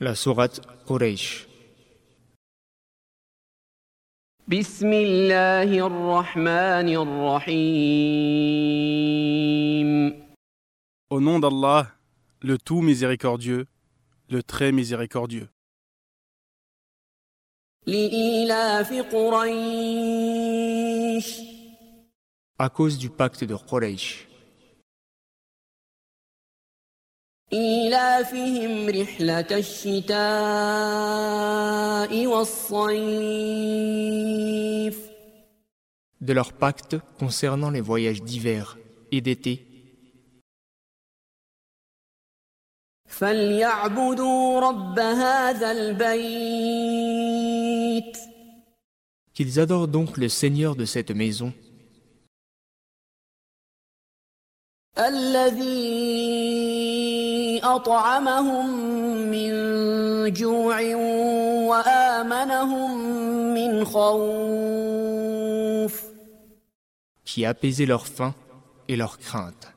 La sourate Quraysh. بسم الله الرحمن الرحيم Au nom d'Allah, le tout miséricordieux, le très miséricordieux. لإيلاف قريش À cause du pacte de Quraysh. إيلافهم رحلة الشتاء والصيف De leur pacte concernant les voyages d'hiver et d'été. فليعبدوا رب هذا البيت Qu'ils adorent donc le Seigneur de cette maison, الذي أطعمهم من جوع وآمنهم من خوف qui a apaisé leur faim et leur crainte.